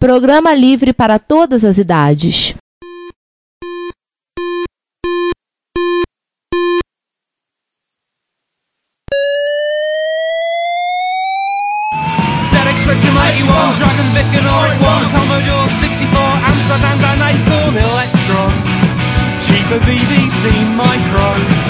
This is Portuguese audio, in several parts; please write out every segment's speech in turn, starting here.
Programa livre para todas as idades. Spectrum 81, Dragon Vic and R1, Commodore 64, Amsterdam and Acorn Electron, cheaper BBC Micro.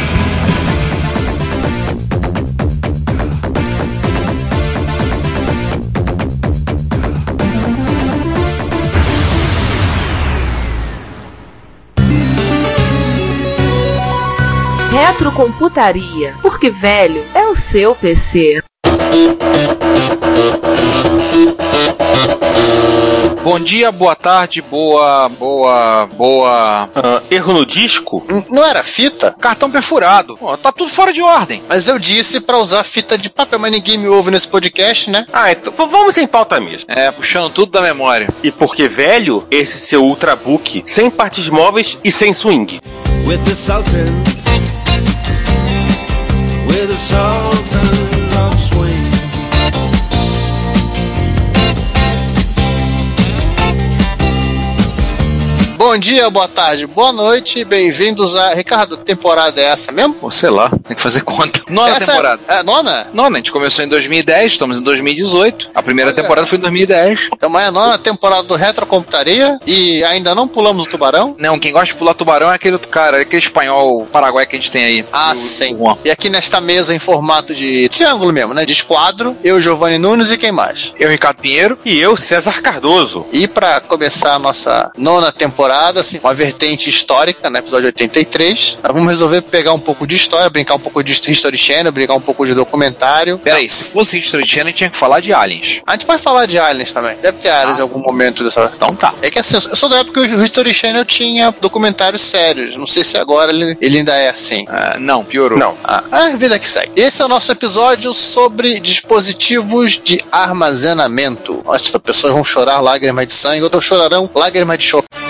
Retrocomputaria, porque velho é o seu PC. Bom dia, boa tarde, boa, boa, boa. Ah, erro no disco? N- Não era fita? Cartão perfurado. Pô, tá tudo fora de ordem. Mas eu disse pra usar fita de papel, mas ninguém me ouve nesse podcast, né? Ah, então vamos em pauta mesmo. É, puxando tudo da memória. E porque velho, esse seu Ultrabook, sem partes móveis e sem swing. with the Sultans, with the Sultans Bom dia, boa tarde, boa noite, bem-vindos a. Ricardo, que temporada é essa mesmo? Pô, sei lá, tem que fazer conta. Nona essa temporada. É, é nona? Nona, a gente começou em 2010, estamos em 2018. A primeira Olha. temporada foi em 2010. Então, é a nona temporada do Retrocomputaria e ainda não pulamos o tubarão? Não, quem gosta de pular tubarão é aquele outro cara, é aquele espanhol paraguai que a gente tem aí. Ah, O- sim. E aqui nesta mesa em formato de triângulo mesmo, né? De esquadro, eu, Giovanni Nunes e quem mais? Eu, Ricardo Pinheiro. E eu, César Cardoso. E pra começar a nossa nona temporada, assim, uma vertente histórica, né? Episódio 83, nós vamos resolver pegar um pouco de história, brincar um pouco de History Channel, brincar um pouco de documentário. Peraí, se fosse History Channel, tinha que falar de aliens. A gente pode falar de aliens também. Deve ter aliens em algum momento dessa. Então tá. É que assim, eu sou da época que o History Channel tinha documentários sérios. Não sei se agora ele, ele ainda é assim. Ah, não, piorou. Não. Ah, a vida que segue. Esse é o nosso episódio sobre dispositivos de armazenamento. Nossa, as pessoas vão chorar lágrimas de sangue, outras chorarão lágrimas de choque.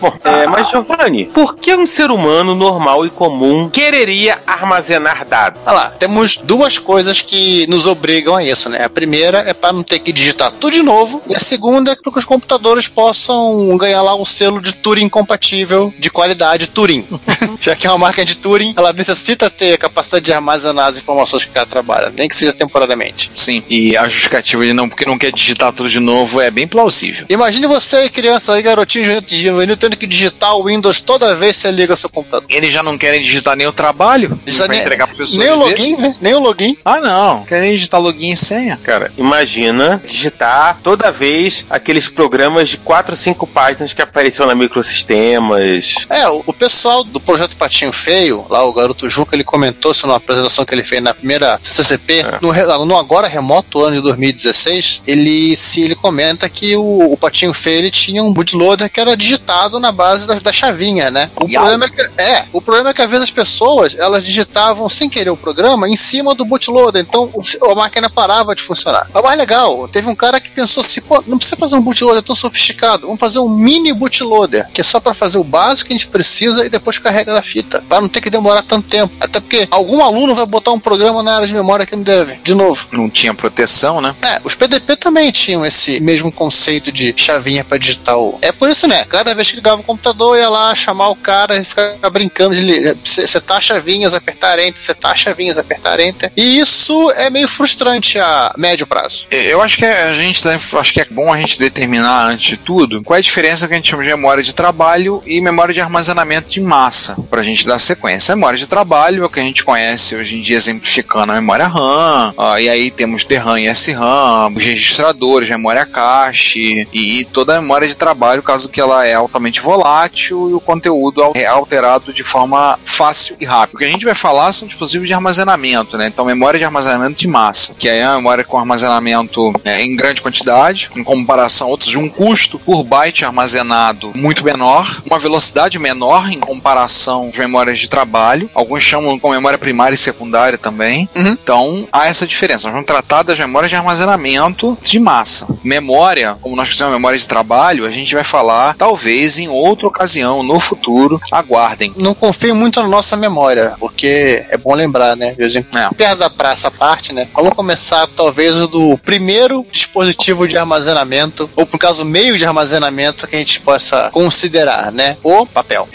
Bom, é, mas Giovanni, por que um ser humano normal e comum quereria armazenar dados? Olha lá, temos duas coisas que nos obrigam a isso, né? A primeira é para não ter que digitar tudo de novo, e a segunda é para que os computadores possam ganhar lá o selo de Turing compatível de qualidade Turing. Já que é uma marca de Turing, ela necessita ter a capacidade de armazenar as informações que ela trabalha, nem que seja temporariamente. Sim. E a justificativa de não, porque não quer digitar tudo de novo é bem plausível. Imagine você, criança aí, garotinho juvenil, tendo que digitar o Windows toda vez que você liga o seu computador. Eles já não querem digitar nem o trabalho nem- entregar pra pessoas. Nem o login, né? Nem o login. Ah, não. Querem digitar login e senha. Cara, imagina digitar toda vez aqueles programas de 4 ou 5 páginas que apareciam na microsistemas. É, o, o pessoal do projeto Patinho Feio, lá o garoto Juca, ele comentou isso numa apresentação que ele fez na primeira CCCP, É. no, re- no agora remoto ano de 2016, ele se ele comenta que o, o Patinho Feio ele tinha um bootloader que era digitado na base da, da chavinha, né? O Iau. problema é que, é, o problema é que às vezes as pessoas, elas digitavam sem querer o programa em cima do bootloader, então o- a máquina parava de funcionar. Mas mais legal, teve um cara que pensou assim, pô, não precisa fazer um bootloader tão sofisticado, vamos fazer um mini bootloader, que é só para fazer o básico que a gente precisa e depois carrega da fita, para não ter que demorar tanto tempo. Até porque algum aluno vai botar um programa na área de memória que não deve. De novo. Não tinha proteção, né? É, os PDP também tinham esse mesmo conceito de chavinha para digitar o. É por isso, né? Cada vez que ligava o computador, ia lá chamar o cara e ficar brincando de setar chavinhas, apertar enter, setar chavinhas, apertar enter. E isso é meio frustrante a médio prazo. Eu acho que a gente deve- acho que é bom a gente determinar antes de tudo qual é a diferença que a gente chama de memória de trabalho e memória de armazenamento de massa, para a gente dar sequência. A memória de trabalho é o que a gente conhece hoje em dia exemplificando a memória RAM, e aí temos DRAM e SRAM, os registradores, memória cache e toda a memória de trabalho, caso que ela é altamente volátil e o conteúdo é alterado de forma fácil e rápida. O que a gente vai falar são dispositivos de armazenamento, né? Então, memória de armazenamento de massa, que é a memória com armazenamento é, em grande quantidade, em comparação a outros, de um custo por byte armazenado muito menor, uma velocidade menor em comparação às memórias de trabalho. Alguns chamam com memória primária e secundária também. Uhum. Então, há essa diferença. Nós vamos tratar das memórias de armazenamento de massa. Memória, como nós fizemos memória de trabalho, a gente vai falar talvez em outra ocasião, no futuro. Aguardem. Não confio muito na nossa memória, porque é bom lembrar, né? De em É. perto da praça parte, né? Vamos começar talvez o do primeiro dispositivo de armazenamento, ou por caso meio de armazenamento que a gente possa considerar, né? O papel.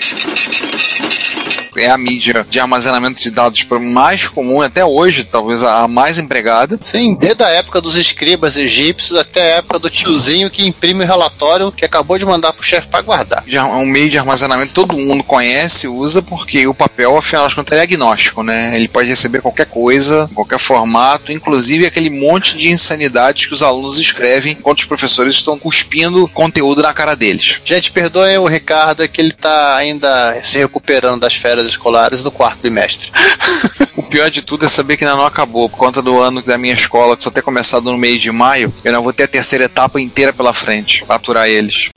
É a mídia de armazenamento de dados mais comum até hoje, talvez a mais empregada. Sim, desde a época dos escribas egípcios até a época do tiozinho que imprime o relatório que acabou de mandar pro chefe para guardar. ar- um meio de armazenamento que todo mundo conhece, usa, porque o papel, afinal de contas, é agnóstico, né? Ele pode receber qualquer coisa, qualquer formato, inclusive aquele monte de insanidades que os alunos escrevem enquanto os professores estão cuspindo conteúdo na cara deles. Gente, perdoem o Ricardo é que ele tá ainda se recuperando das férias escolares do quarto bimestre. O pior de tudo é saber que ainda não acabou, por conta do ano da minha escola, que só ter começado no meio de maio, eu não vou ter a terceira etapa inteira pela frente, aturar eles.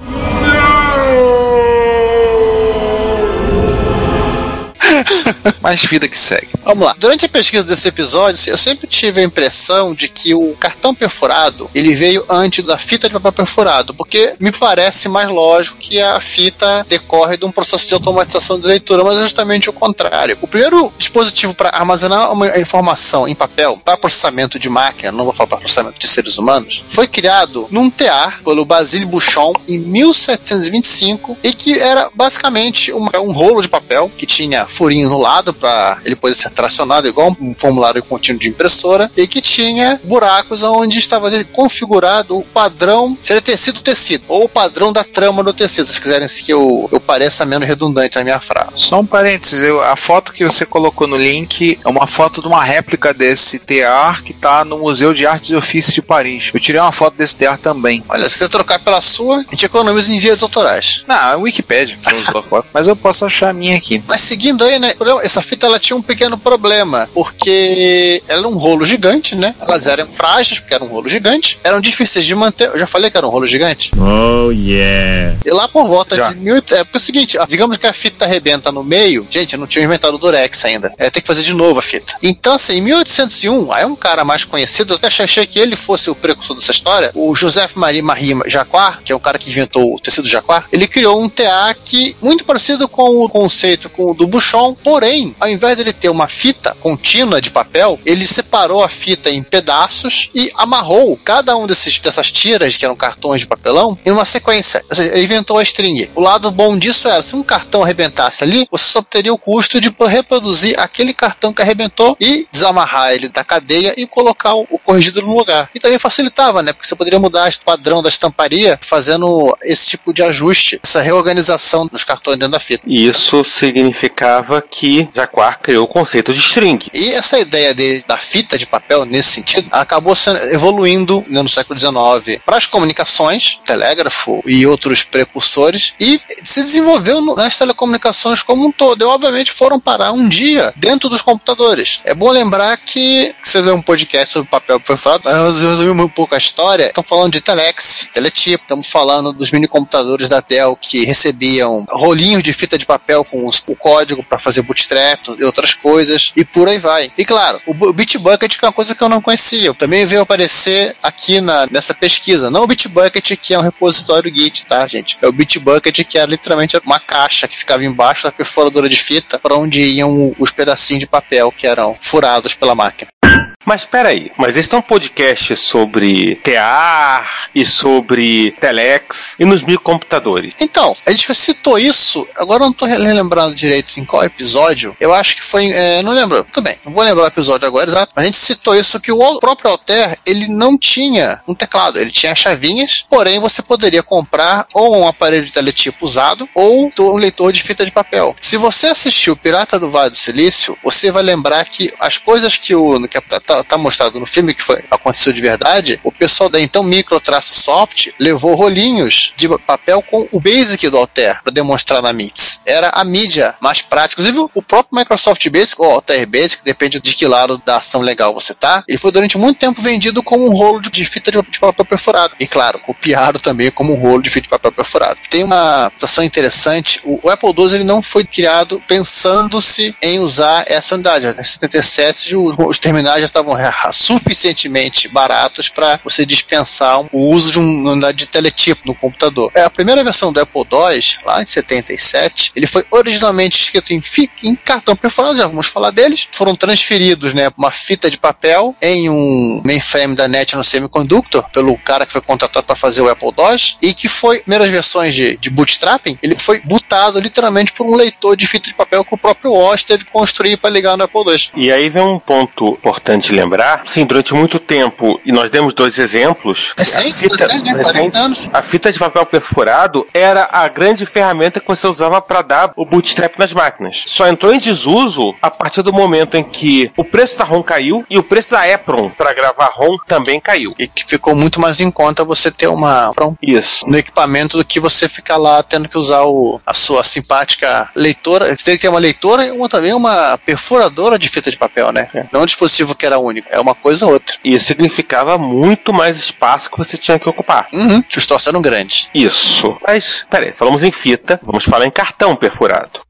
Mas vida que segue. Vamos lá. Durante a pesquisa desse episódio, eu sempre tive a impressão de que o cartão perfurado ele veio antes da fita de papel perfurado, porque me parece mais lógico que a fita decorre de um processo de automatização de leitura, mas é justamente o contrário. O primeiro dispositivo para armazenar uma informação em papel para processamento de máquina, não vou falar para processamento de seres humanos, foi criado num tear pelo Basile Bouchon em 1725 e que era basicamente uma- um rolo de papel que tinha furinho no lado para ele poder ser tracionado igual um formulário contínuo de impressora e que tinha buracos onde estava configurado o padrão, seria tecido tecido ou o padrão da trama do tecido, se quiserem que eu, eu pareça menos redundante na minha frase. Só um parênteses, eu- a foto que você colocou no link é uma foto de uma réplica desse tear que tá no Museu de Artes e Ofícios de Paris. Eu tirei uma foto desse tear também. Olha, se você trocar pela sua, a gente economiza em vias autorais. Não, é Wikipedia, a. Mas eu posso achar a minha aqui. Mas seguindo aí, né? Problema- Essa fita ela tinha um pequeno problema, porque ela era um rolo gigante, né? Elas eram frágeis, porque era um rolo gigante, eram difíceis de manter. Eu já falei que era um rolo gigante. Oh yeah. E lá por volta Já. de mil. É porque é o seguinte, digamos que a fita arrebenta no meio. Gente, eu não tinha inventado o Durex ainda. É ter que fazer de novo a fita. Então, assim, em 1801, aí um cara mais conhecido, eu até achei que ele fosse o precursor dessa história, o Joseph Marie Marie Jacquard, que é o cara que inventou o tecido Jacquard, ele criou um TA que muito parecido com o conceito com o do Bouchon, porém, ao invés dele ter uma fita contínua de papel, ele separou a fita em pedaços e amarrou cada um desses, dessas tiras, que eram cartões de papelão, em uma sequência. Ou seja, ele inventou a string. O lado bom disso era, se um cartão arrebentasse ali, você só teria o custo de reproduzir aquele cartão que arrebentou e desamarrar ele da cadeia e colocar o corrigido no lugar. E também facilitava, né? Porque você poderia mudar o padrão da estamparia fazendo esse tipo de ajuste, essa reorganização dos cartões dentro da fita. Isso significava que Jacquard criou o conceito de string. E essa ideia de, da fita de papel, nesse sentido, acabou evoluindo né, no século XIX para as comunicações, telégrafo e outros precursores, e se desenvolveu nas telecomunicações como um todo. E, obviamente, foram parar um dia dentro dos computadores. É bom lembrar que você vê um podcast sobre papel perfurado, nós resumimos um pouco a história. Estamos falando de telex, teletipo, estamos falando dos mini computadores da Dell que recebiam rolinhos de fita de papel com os- o código para fazer bootstrap e outras coisas, e por aí vai. E claro, o, Bu- o Bitbucket, é uma coisa que eu não conhecia, também veio aparecer aqui na, nessa pesquisa. Não o Bitbucket, que é um repositório Git, tá, gente? É o Bitbucket, que era literalmente uma caixa que ficava embaixo da perfuradora de fita, para onde iam os pedacinhos de papel que eram furados pela máquina. Mas peraí, mas esse é um podcast sobre TEAR e sobre Telex e nos microcomputadores. Então, a gente citou isso, agora eu não tô lembrando direito em qual episódio. Eu acho que foi. É, não lembro. Tudo bem, não vou lembrar o episódio agora, exato. A gente citou isso que o próprio Alter ele não tinha um teclado, ele tinha chavinhas, porém você poderia comprar ou um aparelho de teletipo usado ou um leitor de fita de papel. Se você assistiu Pirata do Vale do Silício, você vai lembrar que as coisas que o que tá, tá- tá mostrado no filme que foi aconteceu de verdade, o pessoal da então Micro Traço Soft levou rolinhos de papel com o Basic do Altair para demonstrar na MITS. Era a mídia mais prática. Inclusive, o próprio Microsoft Basic, ou Altair Basic, depende de que lado da ação legal você tá, ele foi durante muito tempo vendido como um rolo de, fita de, papel perfurado. E claro, copiado também como um rolo de fita de papel perfurado. Tem uma situação interessante, o, Apple II ele não foi criado pensando-se em usar essa unidade. Em 77, os, os terminais já estavam estavam ra- suficientemente baratos para você dispensar o uso de um unidade de teletipo no computador. É, a primeira versão do Apple II, lá em 77, ele foi originalmente escrito em, em cartão perfurado, já vamos falar deles, foram transferidos, né, uma fita de papel em um mainframe da National Semiconductor, pelo cara que foi contratado para fazer o Apple II, e que foi, primeiras versões de, de bootstrapping, ele foi bootado literalmente por um leitor de fita de papel que o próprio Oz teve que construir para ligar no Apple II. E aí vem um ponto importante lembrar. Sim, durante muito tempo, e nós demos dois exemplos. Recente, a fita, até, né? 40 recente, anos. a fita de papel perfurado era a grande ferramenta que você usava para dar o bootstrap nas máquinas. Só entrou em desuso a partir do momento em que o preço da ROM caiu e o preço da Epron para gravar ROM também caiu. E que ficou muito mais em conta você ter uma um- Isso. no equipamento do que você ficar lá tendo que usar o, a sua simpática leitora. Você tem que ter uma leitora e uma, também uma perfuradora de fita de papel, né? Não um dispositivo que era único. É uma coisa ou outra. Isso significava muito mais espaço que você tinha que ocupar. Uhum. Eram grandes. Isso. Mas, peraí, falamos em fita, vamos falar em cartão perfurado.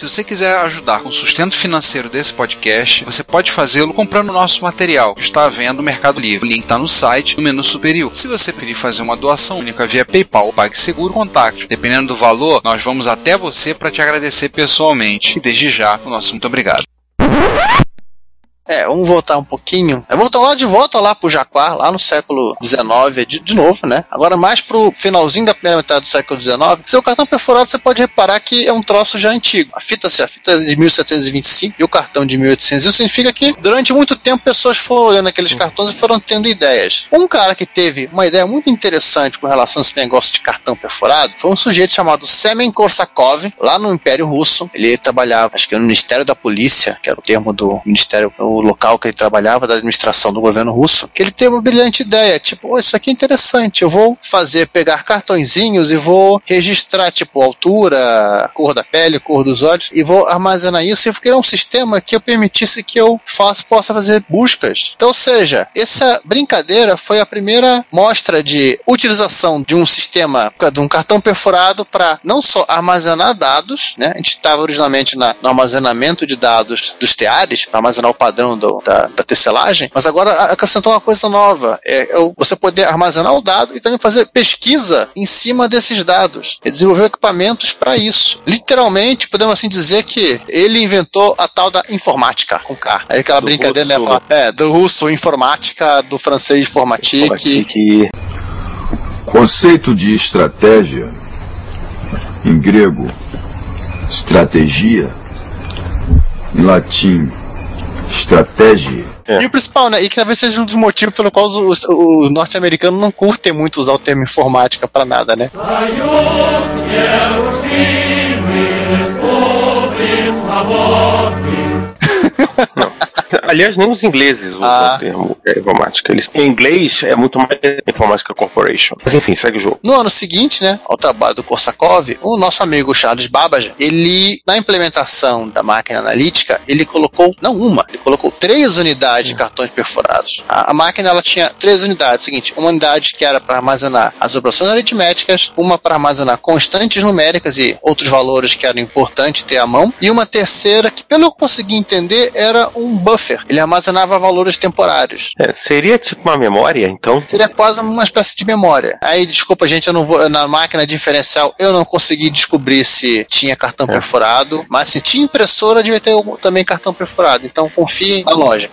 Se você quiser ajudar com o sustento financeiro desse podcast, você pode fazê-lo comprando o nosso material, que está à venda no Mercado Livre. O link está no site, no menu superior. Se você preferir fazer uma doação única via PayPal ou PagSeguro, contate. Dependendo do valor, nós vamos até você para te agradecer pessoalmente. E desde já, o nosso muito obrigado. É, vamos voltar um pouquinho. É, voltar lá de volta lá pro Jaguar, lá no século XIX, de, de novo, né? Agora mais pro finalzinho da primeira metade do século XIX. Seu cartão perfurado, você pode reparar que é um troço já antigo. A fita, se a fita é de 1725 e o cartão de 1800, isso significa que durante muito tempo pessoas foram olhando aqueles cartões e foram tendo ideias. Um cara que teve uma ideia muito interessante com relação a esse negócio de cartão perfurado foi um sujeito chamado Semen Korsakov, lá no Império Russo. Ele trabalhava, acho que no Ministério da Polícia, que era o termo do Ministério, local que ele trabalhava, da administração do governo russo, que ele teve uma brilhante ideia, tipo, "Oh, isso aqui é interessante, eu vou fazer, pegar cartõezinhos e vou registrar, tipo, altura, cor da pele, cor dos olhos, e vou armazenar isso e criar um sistema que eu permitisse que eu faça, possa fazer buscas. Então, ou seja, essa brincadeira foi a primeira mostra de utilização de um sistema, de um cartão perfurado para não só armazenar dados, né? A gente estava originalmente na- no armazenamento de dados dos teares, para armazenar o padrão do- da, da tecelagem, mas agora acrescentou uma coisa nova: é, é você poder armazenar o dado e também fazer pesquisa em cima desses dados. Ele desenvolveu equipamentos para isso. Literalmente, podemos assim dizer que ele inventou a tal da informática com K. Aí aquela Do brincadeira, né? falar, É, do russo informática, do francês informatique. Que Conceito de estratégia, em grego, estratégia, em latim, estratégia. E o principal, né? E que talvez seja um dos motivos pelo qual os, os, os norte-americanos não curtem muito usar o termo informática pra nada, né? Aliás, nem os ingleses usam Ah. o termo informática. Eles, em inglês é muito mais Informática Corporation. Mas enfim, segue o jogo. No ano seguinte, né, ao trabalho do Korsakov, o nosso amigo Charles Babbage, ele, na implementação da máquina analítica, ele colocou, não uma, ele colocou três unidades de cartões perfurados. A, a máquina, ela tinha três unidades, seguinte, uma unidade que era para armazenar as operações aritméticas, uma para armazenar constantes numéricas e outros valores que eram importantes ter à mão, e uma terceira que, pelo que eu consegui entender, era um buffer. Ele armazenava valores temporários. É, seria tipo uma memória, então? Seria quase uma espécie de memória. Aí, desculpa, gente, eu não vou. Na máquina diferencial, eu não consegui descobrir se tinha cartão perfurado, mas se tinha impressora, devia ter também cartão perfurado. Então confie na loja.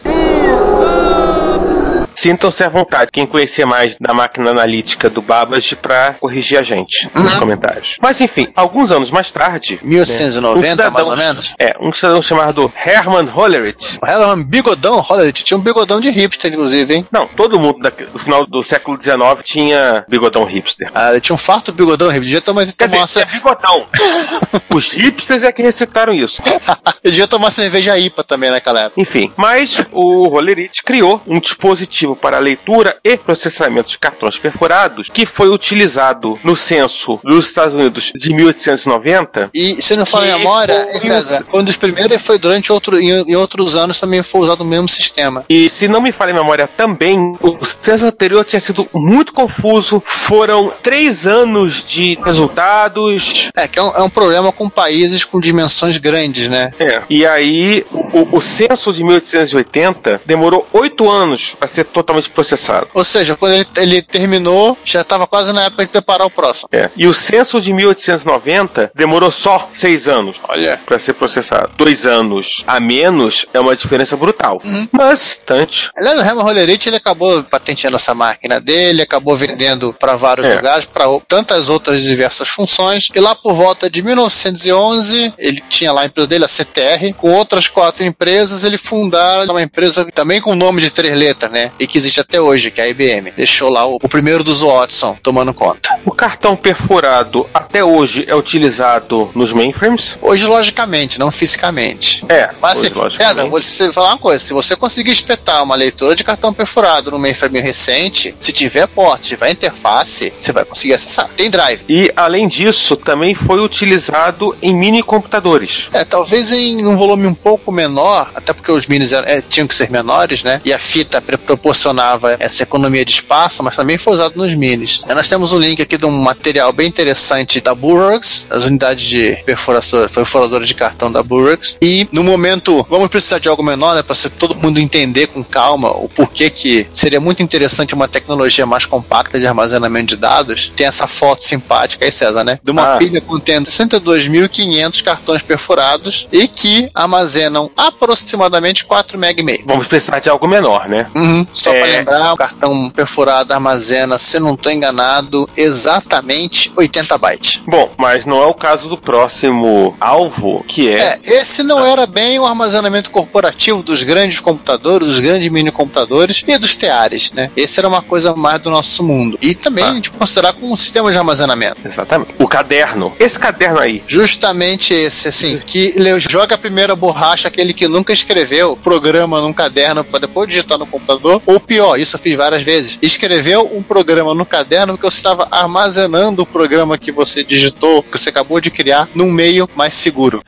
Sintam-se à vontade, quem conhecer mais da máquina analítica do Babbage pra corrigir a gente nos comentários. Mas enfim, alguns anos mais tarde. 1890, um cidadão- mais ou menos. É, um cidadão chamado Hermann Hollerith. Era um bigodão, Hollerith. Tinha um bigodão de hipster, inclusive, hein? Não, todo mundo da- do final do século XIX tinha bigodão hipster. Ah, ele tinha um farto bigodão hipster. Devia tomar, Quer tomar, uma, dizer, é bigodão. Os hipsters é que recitaram isso. ele devia tomar cerveja IPA também naquela época. Enfim, mas o Hollerith criou um dispositivo dispositivo para leitura e processamento de cartões perfurados, que foi utilizado no censo dos Estados Unidos de 1890. E se não fala em Que memória, foi- César, um dos primeiros e foi durante outro, em, em outros anos também foi usado o mesmo sistema. E se não me falha a memória também, o censo anterior tinha sido muito confuso. Foram três anos de resultados. É, que é um, é um problema com países com dimensões grandes, né? É. E aí, o, o censo de 1880 demorou oito anos para ser totalmente processado. Ou seja, quando ele, ele terminou, já estava quase na época de preparar o próximo. É. E o censo de 1890 demorou só seis anos. Para ser processado. Dois anos a menos é uma diferença brutal. Mas, tanto. Aliás, o Herman Hollerith, ele acabou patenteando essa máquina dele, acabou vendendo para vários É. lugares, para tantas outras diversas funções. E lá por volta de 1911, ele tinha lá a empresa dele, a CTR, com outras quatro empresas, ele fundaram uma empresa também com nome de três letras, né? E que existe até hoje, que é a IBM. Deixou lá o, o primeiro dos Watson tomando conta. O cartão perfurado até hoje é utilizado nos mainframes. Hoje, logicamente, não fisicamente. É, Mas hoje, assim, logicamente. César, vou te falar uma coisa: se você conseguir espetar uma leitura de cartão perfurado no mainframe recente, se tiver porta, se tiver interface, você vai conseguir acessar. Tem drive. E além disso, também foi utilizado em mini computadores. É, talvez em um volume um pouco menor, até porque os minis eram- é, tinham que ser menores, né? E a fita pre- proporcionava essa economia de espaço, mas também foi usado nos minis. Aí nós temos um link aqui de um material bem interessante da Burroughs, as unidades de perfuração, perfuradora de cartão da Burroughs. E no momento, vamos precisar de algo menor, né? Para todo mundo entender com calma o porquê que seria muito interessante uma tecnologia mais compacta de armazenamento de dados. Tem essa foto simpática aí, César, né? De uma Ah. pilha contendo 62.500 cartões perfurados e que armazenam aproximadamente 4 MB. Vamos precisar de algo menor, né? Só É. para lembrar, o cartão perfurado armazena, se não estou enganado, exatamente 80 bytes. Bom, mas não é o caso do próximo alvo, que é. É, esse não era bem o armazenamento corporativo dos grandes computadores, dos grandes mini computadores e dos teares, né? Esse era uma coisa mais do nosso mundo. E também Ah. a gente considerar como um sistema de armazenamento. Exatamente. O caderno. Esse caderno aí. Justamente esse, assim, que joga a primeira borracha, aquele que nunca escreveu programa num caderno para depois digitar no computador, ou pior, isso eu fiz várias vezes, escreveu um programa no caderno porque você estava armazenando o programa que você digitou, que você acabou de criar, num meio mais seguro.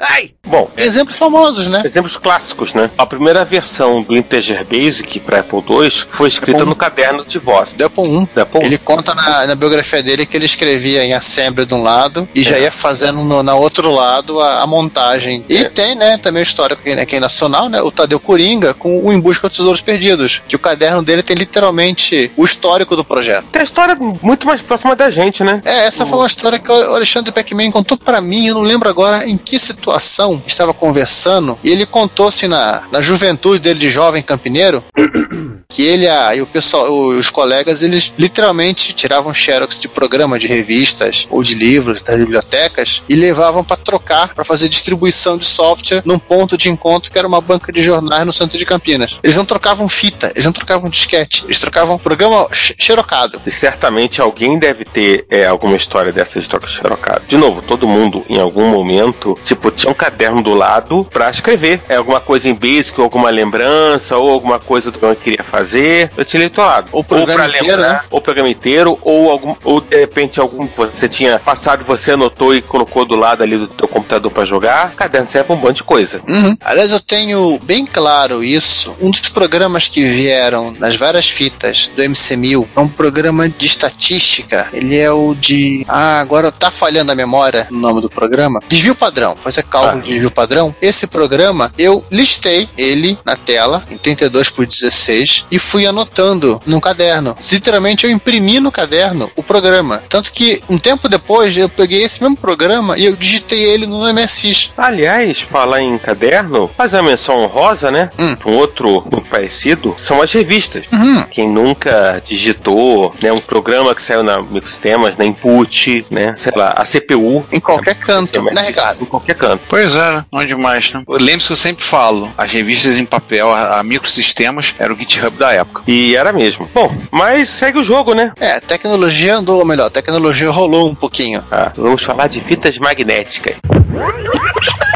Bom, Tem exemplos famosos, né? Exemplos clássicos, né? A primeira versão do Integer Basic para Apple II foi escrita Apple no caderno de voz. Do Apple 1. Do Apple I. Ele conta na, na biografia dele que ele escrevia em assembly de um lado e já É. ia fazendo no, na outro lado a, a montagem. E É. tem, né, também o histórico aqui, né, aqui nacional, né, o Tadeu Coringa com o Em Busca dos Tesouros Perdidos, que o caderno dele tem literalmente o histórico do projeto. Tem a história muito mais próxima da gente, né? É, essa foi uma história que o Alexandre Peckman contou pra mim, eu não lembro agora em que situação estava conversando, e ele contou assim na, na juventude dele de jovem campineiro, que ele a, e o pessoal, os colegas, eles literalmente tiravam xerox de programa de revistas ou de livros das bibliotecas e levavam pra trocar, pra fazer distribuição de software num ponto de encontro que era uma banca de jornais no centro de Campinas. Eles não trocavam fita, eles não trocavam disquete, eles trocavam programa xe- xerocado. E certamente alguém deve ter é, alguma história dessas de troca xerocada. De novo, todo mundo em algum momento, tipo, tinha um caderno do lado pra escrever. É alguma coisa em Basic, ou alguma lembrança, ou alguma coisa do que eu queria fazer. Eu tinha do lado. Ou o pra inteiro, lembrar, né? ou o programa inteiro, ou algum, ou de repente algum que você tinha passado, você anotou e colocou do lado ali do teu computador pra jogar. Caderno serve pra um monte de coisa. Uhum. Aliás, eu tenho bem claro isso. Um dos programas que vieram nas várias fitas do MC1000 é um programa de estatística. Ele é o de. Ah, agora tá falhando a memória no nome do programa. Desvio padrão. Fazer cálculo Ah. de desvio padrão. Esse programa, eu listei ele na tela, em 32 por 16, e fui anotando num caderno. Literalmente, eu imprimi no caderno o programa. Tanto que, um tempo depois, eu peguei esse mesmo programa e eu digitei ele no MSX. Aliás, falar em caderno, fazer uma menção honrosa, né? Hum. Um outro parecido são as revistas. Uhum. Quem nunca digitou, né, um programa que saiu na Microsistemas, na Input, né, sei lá, a CPU. Em qualquer canto, né, Ricardo? Em qualquer canto. Pois é? Não é demais, né? Lembre-se que eu sempre falo, as revistas em papel, a, a microsistemas, era o GitHub da época. E era mesmo. Bom, mas segue o jogo, né? É, a tecnologia andou, ou melhor, a tecnologia rolou um pouquinho. Ah, vamos falar de fitas magnéticas.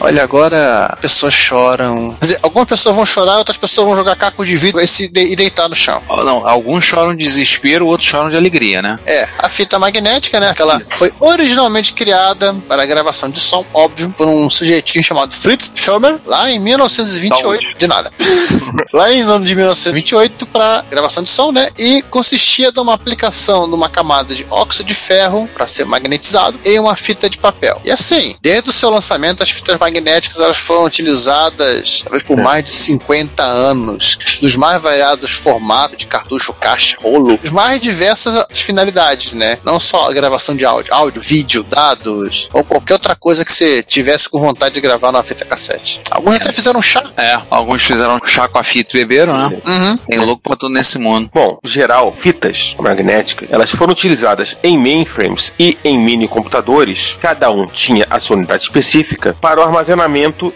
Olha agora pessoas choram. Quer dizer, algumas pessoas vão chorar, outras pessoas vão jogar caco de vidro e, se de- e deitar no chão. Oh, Não, alguns choram de desespero, outros choram de alegria, né? É, a fita magnética, né? Aquela foi originalmente criada para gravação de som, óbvio, por um sujeitinho chamado Fritz Schirmer, lá em 1928. De nada. lá em ano de 1928, para gravação de som, né? E consistia de uma aplicação de uma camada de óxido de ferro para ser magnetizado e uma fita de papel. E assim, desde o seu lançamento, as fitas magnéticas elas foram utilizadas talvez por mais de 50 anos, dos mais variados formatos de cartucho, caixa, rolo, as mais diversas finalidades, né? Não só a gravação de áudio, áudio, vídeo, dados, ou qualquer outra coisa que você tivesse com vontade de gravar numa fita cassete. Alguns até fizeram chá. É, alguns fizeram chá com a fita e beberam, né? Uhum. Tem louco pra tudo nesse mundo. Bom, geral, fitas magnéticas, elas foram utilizadas em mainframes e em mini computadores. Cada um tinha a sua unidade específica para o armazenamento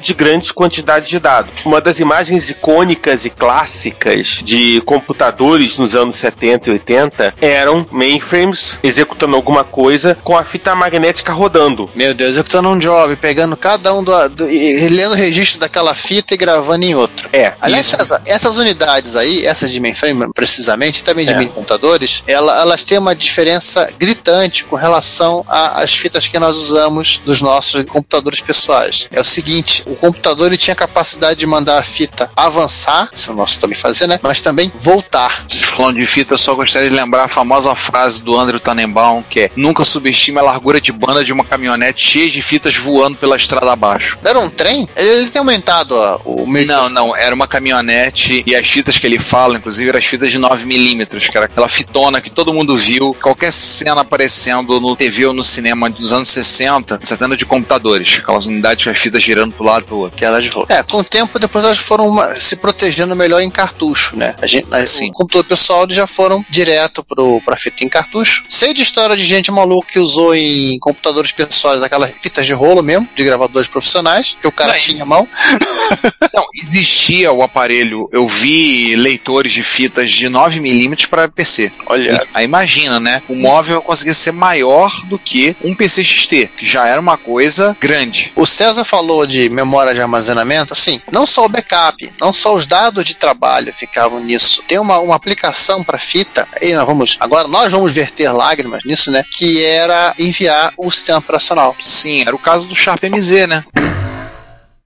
de grandes quantidades de dados. Uma das imagens icônicas e clássicas de computadores nos anos 70 e 80 eram mainframes executando alguma coisa com a fita magnética rodando. Meu Deus, eu tô num job, pegando cada um do, do e lendo o registro daquela fita e gravando em outro. É, Aliás, essas, essas unidades aí, essas de mainframe precisamente, também de É. mini computadores, ela- elas têm uma diferença gritante com relação às fitas que nós usamos dos nossos computadores pessoais. É o seguinte, o computador ele tinha capacidade de mandar a fita avançar, isso o nosso também fazer, né? Mas também voltar. Vocês falando de fita, eu só gostaria de lembrar a famosa frase do Andrew Tannenbaum, que é Nunca subestime a largura de banda de uma caminhonete cheia de fitas voando pela estrada abaixo. Era um trem? Ele, ele tem aumentado ó, o meio Não, não, era uma caminhonete e as fitas que ele fala, inclusive, eram as fitas de 9mm, que era aquela fitona que todo mundo viu, qualquer cena aparecendo no TV ou no cinema dos anos 60, 70 de computadores, aquelas unidades fitas girando pro lado pro outro. que elas É, com o tempo depois elas foram uma- se protegendo melhor em cartucho, né? A gente, a- Sim. O computador pessoal eles já foram direto pro, pra fita em cartucho. Sei de história de gente maluca que usou em computadores pessoais aquelas fitas de rolo mesmo, de gravadores profissionais, que o cara Não, tinha a mão. Não, existia o aparelho, eu vi leitores de fitas de 9mm para PC. Olha. Aí imagina, né? O móvel conseguia ser maior do que um PC XT, que já era uma coisa grande. O César falou de memória de armazenamento, assim, não só o backup, não só os dados de trabalho ficavam nisso. Tem uma, uma aplicação para fita, aí nós vamos, agora nós vamos verter lágrimas nisso, né? Que era enviar o sistema operacional. Sim, era o caso do Sharp MZ, né?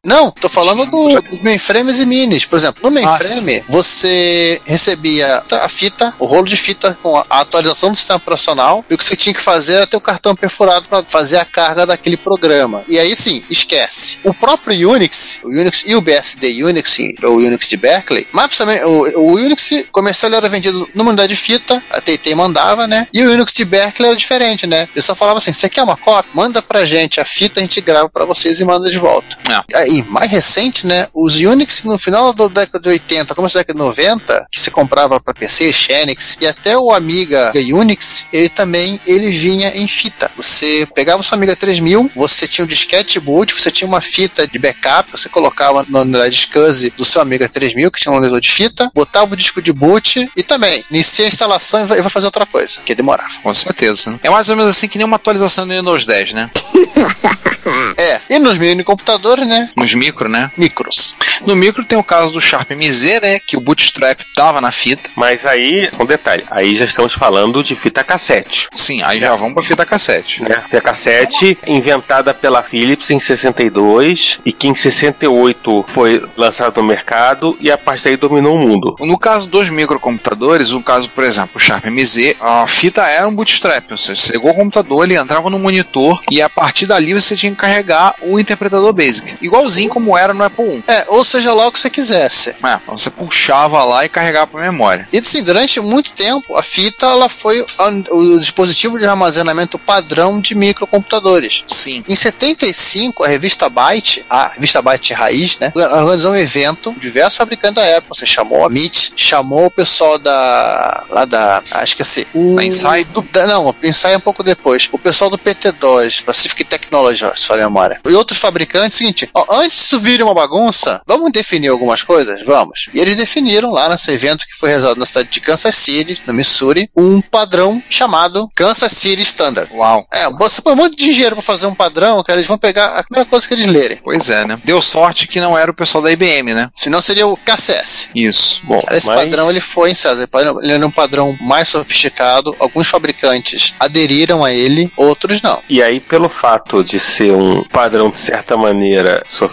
Não, tô falando do- dos mainframes e minis. Por exemplo, no mainframe, você recebia a fita, o rolo de fita com a atualização do sistema operacional, e o que você tinha que fazer era ter o cartão perfurado para fazer a carga daquele programa. E aí sim, esquece. O próprio Unix, o Unix e o BSD Unix, ou o Unix de Berkeley, mas principalmente o, o Unix comercial era vendido numa unidade de fita, a TT mandava, né? E o Unix de Berkeley era diferente, né? Ele só falava assim: você quer uma cópia? Manda pra gente a fita, a gente grava pra vocês e manda de volta. É. Aí, mais recente, né? Os Unix no final da década de 80, começo da década de 90, que você comprava para PC, Xenix e até o Amiga Unix, ele também ele vinha em fita. Você pegava o seu Amiga 3000, você tinha um disquete boot, você tinha uma fita de backup, você colocava na unidade SCSI do seu Amiga 3000, que tinha um leitor de fita, botava o disco de boot e também inicia a instalação e vai, e vai fazer outra coisa, que demorava. Com certeza. né? É mais ou menos assim que nem uma atualização do Windows 10, né? É, e nos mini computadores, né? Nos micro, né? Micros. No micro tem o caso do Sharp MZ, né? Que o bootstrap tava na fita. Mas aí, um detalhe, aí já estamos falando de fita cassete. Sim, aí já vamos pra fita cassete. Né? Fita cassete inventada pela Philips em 62 e que em 68 foi lançado no mercado e a partir daí dominou o mundo. No caso dos microcomputadores, no caso, por exemplo, o Sharp MZ, a fita era um bootstrap, ou seja, você ligou o computador, ele entrava no monitor e a partir dali você tinha que carregar o interpretador BASIC, igualzinho como era no Apple I. É, ou seja lá o que você quisesse. É, você puxava lá e carregava para memória. E assim, durante muito tempo, a fita ela foi o dispositivo de armazenamento padrão de microcomputadores. Sim. Em 75, a revista Byte, a revista Byte Raiz, né, organizou um evento, diversos fabricantes da época. Você chamou a MIT, chamou o pessoal da. lá da. Ah, esqueci. O, Da Insight? do- da- não, o Insight é um pouco depois. O pessoal do PT2, Pacific Technologies, falha a memória. E outros fabricantes, seguinte, ó, antes disso vir uma bagunça, vamos definir algumas coisas? Vamos. E eles definiram lá nesse evento que foi realizado na cidade de Kansas City, no Missouri, um padrão chamado Kansas City Standard. Uau. É, você põe um monte de dinheiro pra fazer um padrão, cara, eles vão pegar a primeira coisa que eles lerem. Pois é, né? Deu sorte que não era o pessoal da IBM, né? Senão seria o KCS. Isso. Bom, Cara, esse mas- padrão ele foi, César, ele era um padrão mais sofisticado. Alguns fabricantes aderiram a ele, outros não. E aí, pelo fato de ser um padrão de certa maneira sofisticado,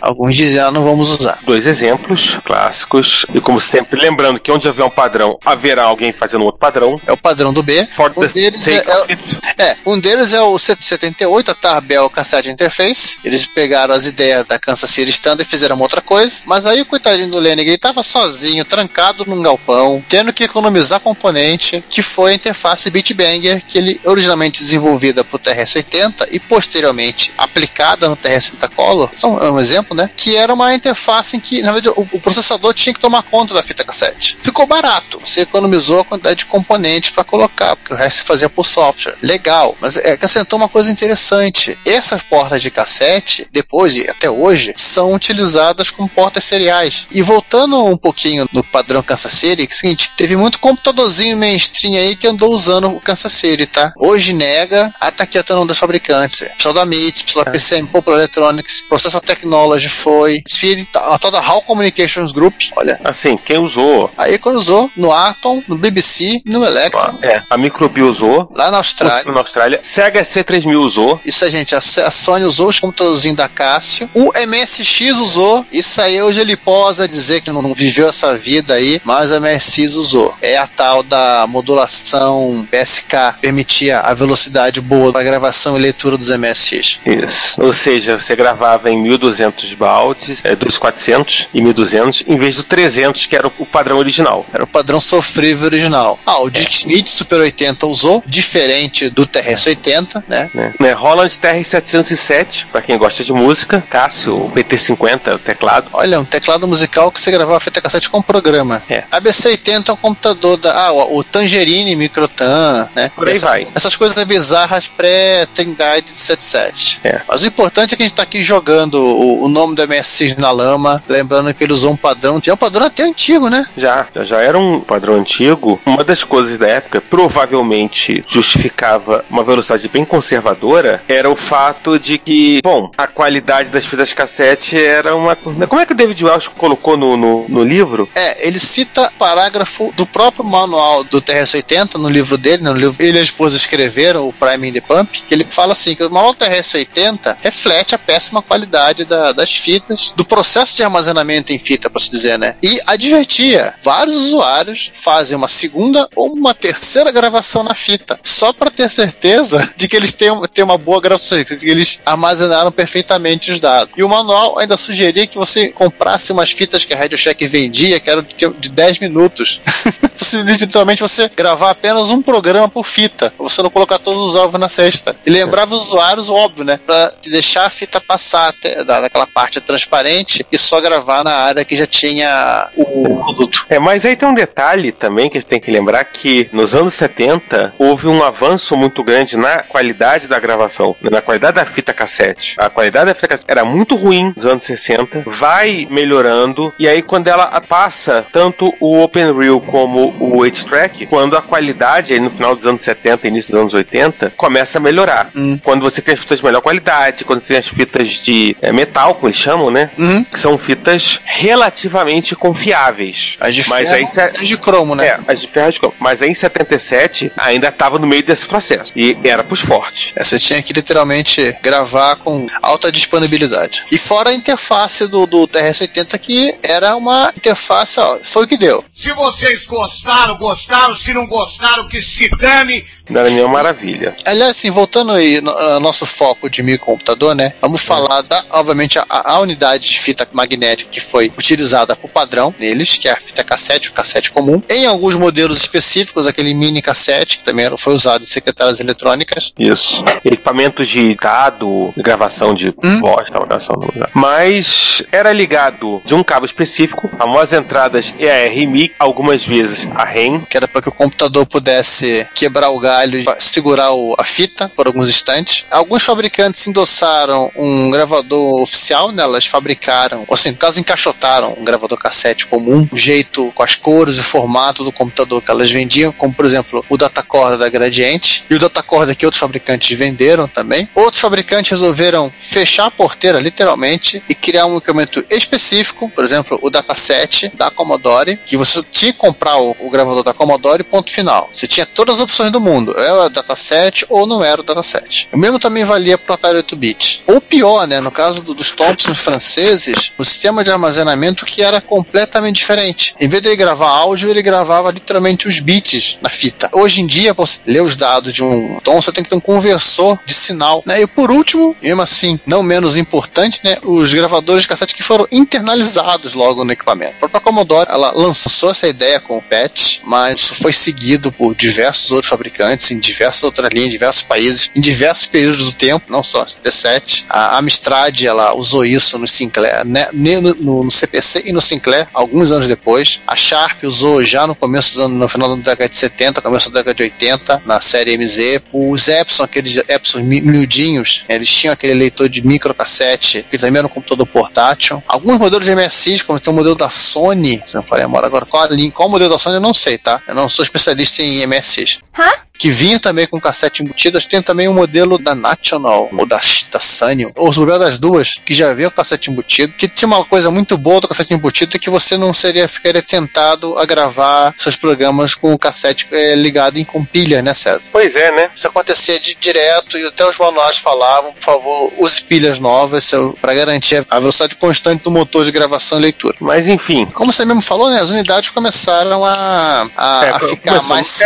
Alguns diziam, ah, não vamos usar. dois exemplos clássicos. E como sempre, lembrando que onde haver um padrão, haverá alguém fazendo outro padrão. É o padrão do B. For Um deles é- it. É, um deles é o 78, a Tarbell Cassette Interface. Eles pegaram as ideias da Kansas City Standard e fizeram outra coisa. Mas aí o coitadinho do Lenig, ele tava sozinho, trancado num galpão, tendo que economizar componente, que foi a interface Bitbanger, que ele originalmente desenvolvida pro TRS-80 e posteriormente aplicada no TRS-80 Color. São é um exemplo, né? Que era uma interface em que, na verdade, o, o processador tinha que tomar conta da fita cassete. Ficou barato. Você economizou a quantidade de componentes para colocar, porque o resto se fazia por software. Legal, mas é, acrescentou uma coisa interessante. Essas portas de cassete, depois e até hoje, são utilizadas como portas seriais. E voltando um pouquinho no padrão Kansas City, é o seguinte, teve muito computadorzinho mainstream aí que andou usando o Kansas City, tá? Hoje nega, ah, tá aqui até o nome dos fabricantes. Pessoal da MIT, pessoal da PCM, Popular Electronics, Processor Technology foi, Sphere, a tal da HAL Communications Group, olha. Assim, quem usou, Aí quando usou no Atom, no BBC, no Electron, é, a Microbi usou, lá na Austrália. na Austrália, Sega C3000 usou, Isso aí, gente, a, a Sony usou os computadorzinhos da Cássio, o MSX usou, isso aí hoje ele posa dizer que não, não viveu essa vida aí, mas o MSX usou. É a tal da modulação PSK, permitia a velocidade boa da gravação e leitura dos MSX. Isso. Ou seja, você gravava em 1200 baldes, é, 2400 e 1200, em vez do 300, que era o padrão original. Era o padrão sofrível original. Ah, o Dick Smith Super 80 usou, diferente do TRS-80, né? Né? Né, Roland TR-707, para quem gosta de música, Cássio, o PT-50, o teclado. Olha, um teclado musical que você gravava fita cassete com programa. É. A BC80 é um computador da. Ah, o, o Tangerine Microtan, né? Por aí essas, vai. Essas coisas bizarras pré-Trindade 77. É. Mas o importante é que a gente tá aqui jogando o, o nome do MSX na lama, lembrando que ele usou um padrão, que é um padrão até antigo, né? Já, já, já era um padrão antigo. Uma das coisas da época, provavelmente justificava uma velocidade bem conservadora, era o fato de que, bom, a qualidade das fitas cassete era uma. Como é que o David Welch colocou no, no, no livro? É, ele cita parágrafo do próprio manual do TRS-80 no livro dele, no livro ele e a esposa escreveram, o Prime in the Pump, que ele fala assim, que o manual TRS-80 reflete a péssima qualidade da- das fitas, do processo de armazenamento em fita, para se dizer, né? E advertia, vários usuários fazem uma segunda ou uma terceira gravação na fita, só para ter certeza de que eles têm, têm uma boa gravação, que eles armazenaram perfeitamente os dados. E o manual ainda sugeria que você comprasse umas fitas que a Radio Shack vendia, que eram de de 10 minutos. Você, literalmente você gravar apenas um programa por fita, você não colocar todos os ovos na cesta. E lembrava os usuários, óbvio, né? Pra deixar a fita passar até da- daquela parte transparente e só gravar na área que já tinha o produto. É, mas aí tem um detalhe também que a gente tem que lembrar que nos anos 70 houve um avanço muito grande na qualidade da gravação, né, na qualidade da fita cassete. A qualidade da fita cassete era muito ruim nos anos 60, vai melhorando, e aí quando ela passa tanto o Open Reel como o 8-Track, quando a qualidade aí no final dos anos 70 início dos anos 80 começa a melhorar. Hum. Quando você tem as fitas de melhor qualidade, quando você tem as fitas de é, metal, como eles chamam, né? Uhum. Que são fitas relativamente confiáveis. As de Mas ferro, aí as de cromo, né? é, as de ferro de copo. Mas aí em 77 ainda estava no meio desse processo. E era pros fortes. É, Você tinha que literalmente gravar com alta disponibilidade. E fora a interface do, do TRS-80, que era uma interface, ó, foi o que deu. Se vocês gostaram, gostaram. Se não gostaram, que se dane. Não era nenhuma maravilha. Aliás, assim, voltando aí no ao nosso foco de microcomputador, né? Vamos falar da, obviamente, a, a unidade de fita magnética que foi utilizada por padrão neles, que é a fita cassete, o cassete comum. Em alguns modelos específicos, aquele mini cassete, que também foi usado em secretárias eletrônicas. Isso. Equipamentos de dado, gravação de Hum? voz, tal, gravação do- Mas era ligado de um cabo específico, famosas entradas EAR MIC, algumas vezes a REM. Que era para que o computador pudesse quebrar o galho e segurar o, a fita por alguns instantes. Alguns fabricantes endossaram um gravador oficial, né? Elas fabricaram, assim, no caso, encaixotaram um gravador cassete comum, o jeito com as cores e formato do computador que elas vendiam, como por exemplo o Datacorda da Gradiente e o Datacorda que outros fabricantes venderam também. Outros fabricantes resolveram fechar a porteira literalmente e criar um equipamento específico, por exemplo, o dataset da Commodore, que você tinha que comprar o, o gravador da Commodore ponto final. Você tinha todas as opções do mundo, era o dataset ou não era o dataset. O mesmo também valia para o Atari 8-bit. Ou pior, né, no caso do, dos Thompson franceses, o sistema de armazenamento que era completamente diferente. Em vez de ele gravar áudio, ele gravava literalmente os bits na fita. Hoje em dia, para você ler os dados de um tom, você tem que ter um conversor de sinal. Né? E por último, mesmo assim, não menos importante, né, os gravadores de cassete que foram internalizados logo no equipamento. A própria Commodore ela lançou essa ideia com o PET, mas isso foi seguido por diversos outros fabricantes em diversas outras linhas, em diversos países, em diversos períodos do tempo, não só CD7. A Amstrad ela usou isso no Sinclair, né, no, no, CPC e no Sinclair alguns anos depois. A Sharp usou já no começo no final da década de 70, começo da década de 80, na série MZ. Os Epson, aqueles Epson miudinhos, eles tinham aquele leitor de microcassete, que também era um computador portátil. Alguns modelos de MSX, como tem o modelo da Sony, se não falei agora, qual, qual modelo da Sony eu não sei, tá? Eu não sou especialista em MSX. Hã? Que vinha também com cassete embutido. Tem também um modelo da National, ou da, da Sanyo, ou os modelos das duas, que já vinha com cassete embutido, que tinha uma coisa muito boa do cassete embutido, é que você não seria, ficaria tentado a gravar seus programas com o cassete é, ligado em com pilha, né, César? Pois é, né? Isso acontecia de direto e até os manuais falavam, por favor, use pilhas novas para garantir a velocidade constante do motor de gravação e leitura. Mas enfim. Como você mesmo falou, né, as unidades começaram a, a, é, a ficar mais,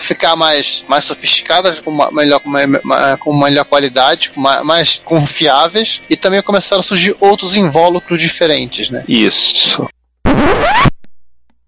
ficar mais mais, mais sofisticadas, com uma melhor, com uma, com melhor qualidade, com mais confiáveis, e também começaram a surgir outros invólucros diferentes, né? Isso.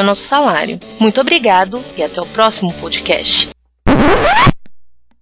é nosso salário. Muito obrigado e até o próximo podcast.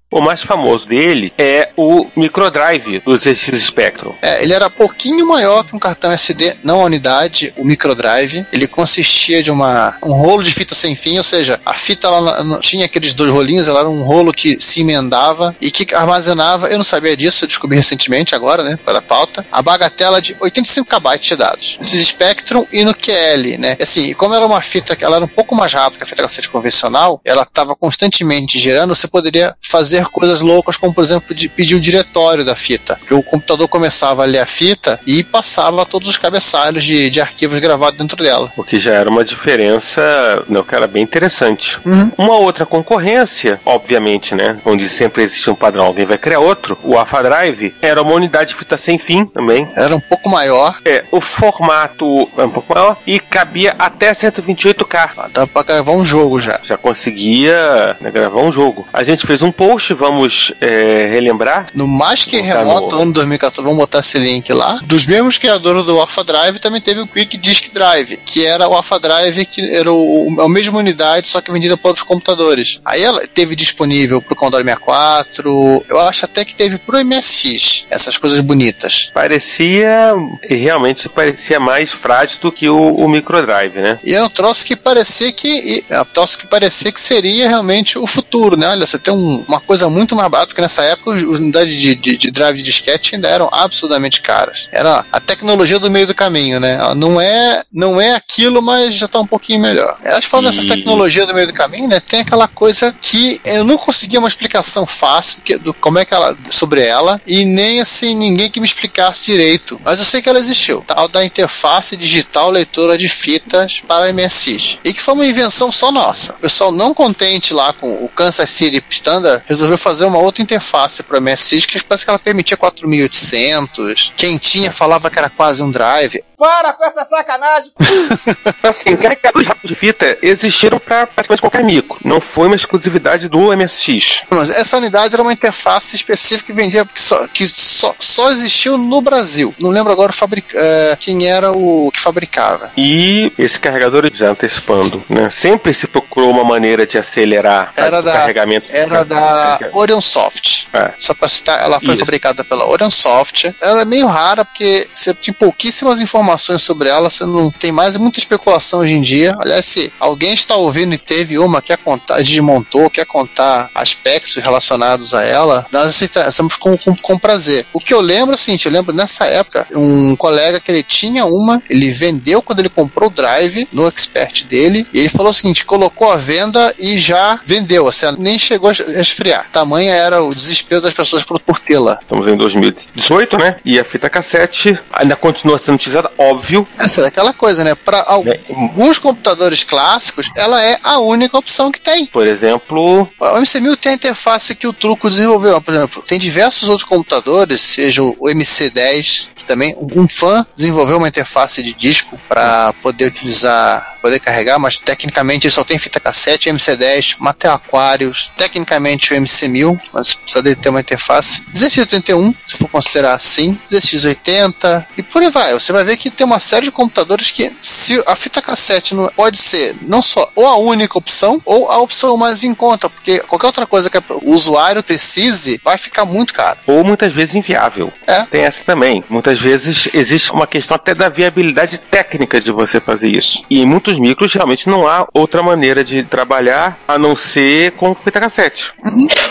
O mais famoso dele é o microdrive do ZX Spectrum. É, ele era pouquinho maior que um cartão SD, não a unidade, o microdrive. Ele consistia de uma, um rolo de fita sem fim, ou seja, a fita ela não tinha aqueles dois rolinhos, ela era um rolo que se emendava e que armazenava, eu não sabia disso, eu descobri recentemente agora, né, pela pauta, a bagatela de 85 KB de dados. Esses Spectrum e no QL, né. Assim, como era uma fita que ela era um pouco mais rápida que a fita cassete convencional, ela estava constantemente girando, você poderia fazer fazer coisas loucas, como por exemplo de pedir o diretório da fita. Que o computador começava a ler a fita e passava todos os cabeçalhos de, de arquivos gravados dentro dela. O que já era uma diferença, né, que era bem interessante. Uhum. Uma outra concorrência, obviamente, né? Onde sempre existe um padrão, alguém vai criar outro. O Alpha Drive era uma unidade de fita sem fim também. Era um pouco maior. É, o formato era um pouco maior e cabia até 128K. Ah, dá pra gravar um jogo já. Já conseguia né, gravar um jogo. A gente fez um post vamos é, relembrar. No mais que remoto, no... ano 2014, vamos botar esse link lá. Dos mesmos criadores do Alpha Drive, também teve o Quick Disk Drive, que era o Alpha Drive, que era o, a mesma unidade, só que vendida para outros computadores. Aí ela teve disponível para o Commodore 64, eu acho até que teve para o MSX, essas coisas bonitas. Parecia, realmente parecia mais frágil do que o, o microdrive, né? E era um troço que parecia que, é um troço que parecia que seria realmente o futuro, né? Olha, você tem um, uma coisa muito mais barata, porque nessa época as unidades de, de, de, drive de disquete ainda eram absurdamente caras. Era a tecnologia do meio do caminho, né? Não é, não é aquilo, mas já está um pouquinho melhor. Acho que falando e... dessa tecnologia do meio do caminho, né? Tem aquela coisa que eu não conseguia uma explicação fácil que, do como é que ela sobre ela e nem assim ninguém que me explicasse direito. Mas eu sei que ela existiu. Tal da interface digital leitora de fitas para MSX. E que foi uma invenção só nossa. O pessoal não contente lá com o Kansas City Standard resolveu fazer uma outra interface para MSX que parece que ela permitia 4800. Quem tinha falava que era quase um drive. Para com essa sacanagem! assim, carregadores rápidos de fita existiram para praticamente qualquer micro. Não foi uma exclusividade do MSX. Mas essa unidade era uma interface específica que vendia que só, que só, só existiu no Brasil. Não lembro agora fabrica, é, quem era o que fabricava. E esse carregador, já antecipando, né? Sempre se procurou uma maneira de acelerar Era da- carregamento. Era da Orion Soft. É. Só pra citar, ela foi Isso. fabricada pela Orion Soft. Ela é meio rara porque você tem pouquíssimas informações sobre ela, você não tem mais muita especulação hoje em dia. Aliás, se alguém está ouvindo e teve uma, quer contar, desmontou, quer contar aspectos relacionados a ela, nós aceita- estamos com, com, com prazer. O que eu lembro é o seguinte, eu lembro nessa época, um colega que ele tinha uma, ele vendeu quando ele comprou o drive no expert dele, e ele falou o seguinte, colocou a venda e já vendeu, assim, nem chegou a esfriar. Tamanha era o desespero das pessoas por, por tê-la. Estamos em 2018, né? E a fita cassete ainda continua sendo utilizada, óbvio. Essa é aquela coisa, né? Para alguns computadores clássicos, ela é a única opção que tem. Por exemplo, O MC1000 tem a interface que o Truco desenvolveu. Por exemplo, tem diversos outros computadores, seja o MC10, que também um fã desenvolveu uma interface de disco para poder utilizar, poder carregar, mas tecnicamente ele só tem fita cassete, MC10, Mattel Aquarius, tecnicamente o MC1000, mas precisa dele ter uma interface. 1681, se for considerar assim, 1680 e por aí vai. Você vai ver que tem uma série de computadores que, se a fita cassete não pode ser não só ou a única opção ou a opção mais em conta, porque qualquer outra coisa que o usuário precise vai ficar muito caro. ou muitas vezes inviável. É. Tem essa também. Muitas vezes existe uma questão até da viabilidade técnica de você fazer isso. E em muitos micros realmente não há outra maneira de trabalhar a não ser com fita cassete.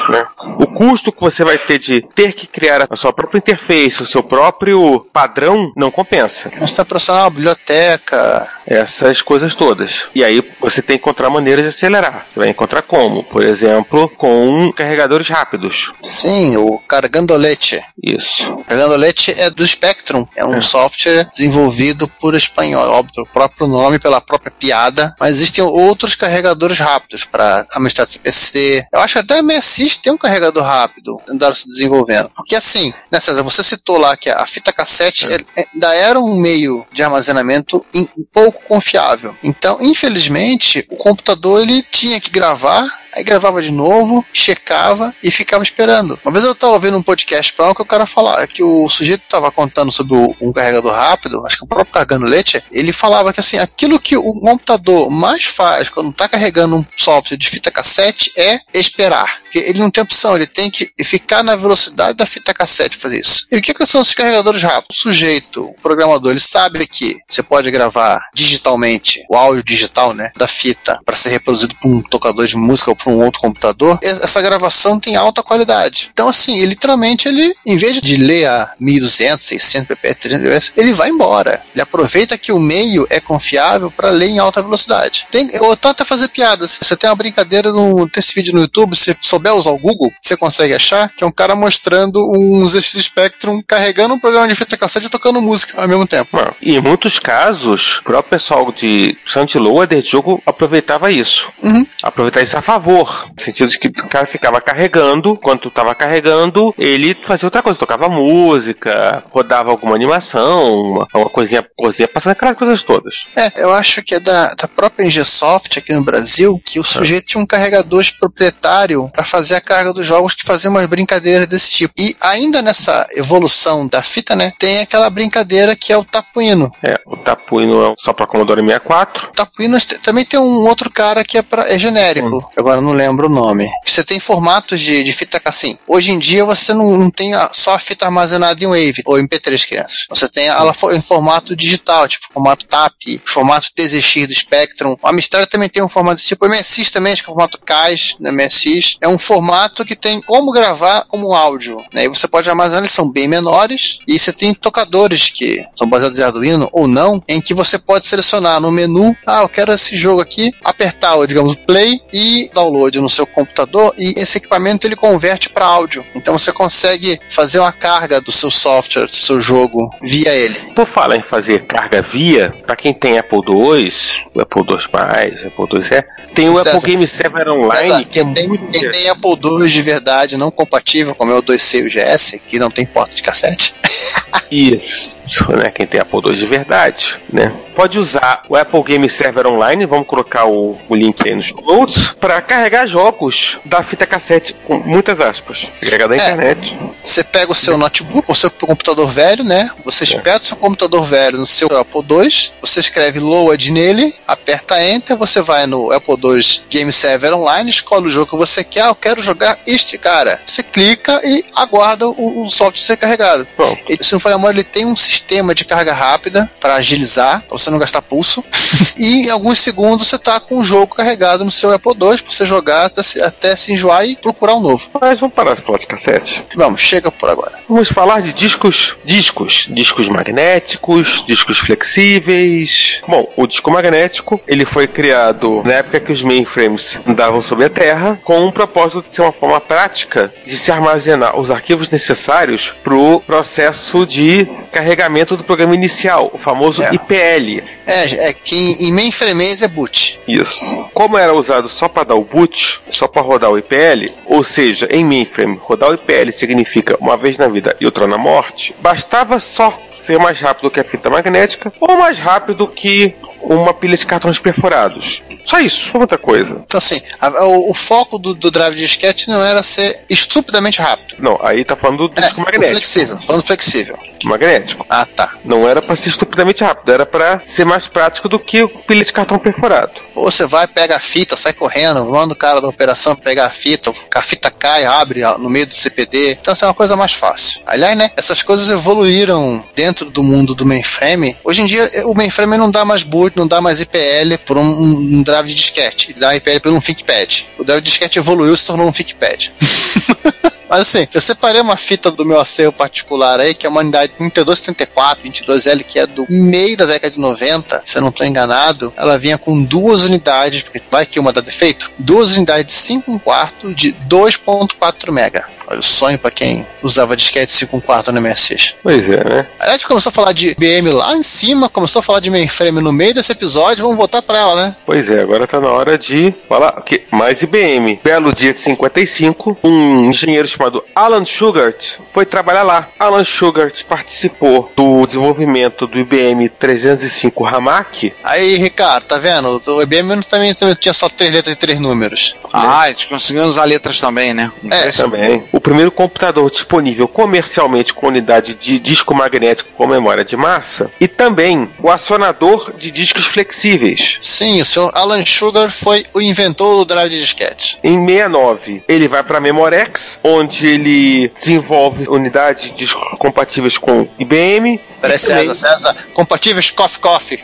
né? O custo que você vai ter de ter que criar a sua própria interface, o seu próprio padrão, não compensa. Você está processando uma biblioteca. Essas coisas todas. E aí você tem que encontrar maneiras de acelerar. Você vai encontrar como? Por exemplo, com carregadores rápidos. Sim, o Cargandolete. Isso. Cargandolete é do Spectrum. É um software desenvolvido por espanhol, óbvio, pelo próprio nome, pela própria piada. Mas existem outros carregadores rápidos para Amstrad CPC. Eu acho que até a MSX tem um carregador rápido. Andaram se desenvolvendo. Porque assim, né, César, você citou lá que a fita cassete é- é- ainda era um meio de armazenamento um pouco confiável. Então, infelizmente, o computador ele tinha que gravar, aí gravava de novo, checava e ficava esperando. Uma vez eu estava ouvindo um podcast para que o cara falava que o sujeito estava contando sobre o- um carregador rápido, acho que o próprio carregando leite, ele falava que assim, aquilo que o computador mais faz quando está carregando um software de fita cassete é esperar. Porque ele não tem opção, ele tem que ficar na velocidade da fita cassete para isso. E o que, que são esses carregadores rápidos? O sujeito, o programador, ele sabe que você pode gravar digitalmente o áudio digital, né, da fita para ser reproduzido por um tocador de música ou por um outro computador. Essa gravação tem alta qualidade. Então, assim, ele, literalmente, ele, em vez de ler a 1200, 600 pp, 300 ps, ele vai embora. Ele aproveita que o meio é confiável para ler em alta velocidade. Tem, eu tô até fazer piadas. Você tem uma brincadeira no tem esse vídeo no YouTube, se souber usar o Google, você consegue achar que é um cara mostrando um ZX Spectrum carregando um programa de fita cassete e tocando música ao mesmo tempo. Não. E em muitos casos, o próprio pessoal de Saint Loader de jogo aproveitava isso. Uhum. Aproveitava isso a favor. No sentido de que o cara ficava carregando, enquanto estava carregando, ele fazia outra coisa, tocava música, rodava alguma animação, uma, uma coisinha, coisinha, passando aquelas coisas todas. É, eu acho que é da, da própria Ngesoft aqui no Brasil que o sujeito tinha um carregador proprietário para fazer a carga dos jogos que fazia umas brincadeiras desse tipo. E ainda nessa evolução da fita, né, tem aquela brincadeira que é o tapuino. É, o Tapuino é só para Commodore 64. Tapuino te- também tem um outro cara que é, pra, é genérico, agora eu não lembro o nome. Você tem formatos de, de fita assim. Hoje em dia você não, não tem a- só a fita armazenada em Wave ou MP3 crianças. Você tem ela em formato digital, tipo formato TAP, formato PZX do Spectrum. A Amstrad também tem um formato tipo. MSX também, acho que é o formato CAS, né, MSX. É um formato que tem como gravar como áudio. Né? E você pode armazenar, eles são bem menores. E você tem tocadores que são baseados em Arduino ou não, em que você pode selecionar no menu, ah, eu quero esse jogo aqui, apertar, digamos, play e download no seu computador e esse equipamento ele converte para áudio. Então você consegue fazer uma carga do seu software, do seu jogo via ele. Por falar em fazer carga via, para quem tem Apple II, o Apple II+, Apple IIe, tem o César, Apple Game Server Online, Verdade, que é quem, tem, muito quem tem Apple II de verdade não compatível, como é o 2C e o GS, que não tem porta de cassete. Isso, né? Quem tem Apple II de verdade, né? Pode usar o Apple Game Server Online, vamos colocar o, o link aí nos notes, para carregar jogos da fita cassete, com muitas aspas, carregar da É. internet. Você pega o seu notebook, o seu computador velho, né? Você espeta o seu computador velho no seu Apple II, você escreve load nele, aperta Enter, você vai no Apple II Game Server Online, escolhe o jogo que você quer, ah, eu quero jogar este cara. Você clica e aguarda o, o software ser carregado. Pronto. Ele, se não for memória, ele tem um sistema de carga rápida para agilizar, pra você não gastar pulso. e em alguns segundos você tá com o jogo carregado no seu Apple II pra você jogar até se, até se enjoar e procurar um novo. Mas vamos parar de falar de cassete. Vamos, chega por agora. Vamos falar de discos, discos, discos magnéticos, discos flexíveis. Bom, o disco magnético, ele foi criado na época que os mainframes andavam sobre a Terra, com o propósito de ser uma forma prática de se armazenar os arquivos necessários para o processo de carregamento do programa inicial, o famoso É. IPL. É, é que em, mainframes é boot. Isso. Como era usado só para dar o boot, só para rodar o IPL, ou seja, em mainframe, rodar o IPL significa uma vez na vida e outra na morte, bastava só ser mais rápido que a fita magnética ou mais rápido que uma pilha de cartões perfurados. Só isso, não outra coisa. Então, assim, a- o, o foco do, do drive de disquete não era ser estupidamente rápido. Não, aí tá falando do É, disco o magnético. flexível, falando flexível. Magnético. Ah, tá. Não era para ser estupidamente rápido, era para ser mais prático do que pilha de cartão perfurado. Ou você vai, pega a fita, sai correndo, manda o cara da operação pegar a fita, a fita cai, abre no meio do CPD. Então, essa é uma coisa mais fácil. Aliás, né, essas coisas evoluíram dentro do mundo do mainframe. Hoje em dia, o mainframe não dá mais boot, não dá mais IPL por um, um drive de disquete. Ele dá IPL por um ThinkPad. O drive de disquete evoluiu e se tornou um ThinkPad. Mas assim, eu separei uma fita do meu acervo particular aí, que é uma unidade 3274, 22L, que é do meio da década de 90, se eu não estou enganado. Ela vinha com duas unidades, porque vai que uma dá defeito, duas unidades de 5 1 quarto de 2.4 mega. Olha o sonho pra quem usava disquete 5 1 quarto no MSX. Pois é, né? A gente começou a falar de IBM lá em cima, começou a falar de mainframe no meio desse episódio, vamos voltar pra ela, né? Pois é, agora tá na hora de falar que mais IBM. Belo dia de 55, um engenheiro chamado Alan Shugart foi trabalhar lá. Alan Shugart participou do desenvolvimento do IBM 305 Hamac. Aí, Ricardo, tá vendo? O IBM também, também tinha só três letras e três números. Ah, a gente conseguiu usar letras também, né? É, Também. O primeiro computador disponível comercialmente com unidade de disco magnético com memória de massa. E também o acionador de discos flexíveis. Sim, o senhor Alan Sugar foi o inventor do drive de disquete. Em 69, ele vai para Memorex, onde ele desenvolve unidades compatíveis com IBM. Peraí, César, César, compatíveis Coffee Coffee.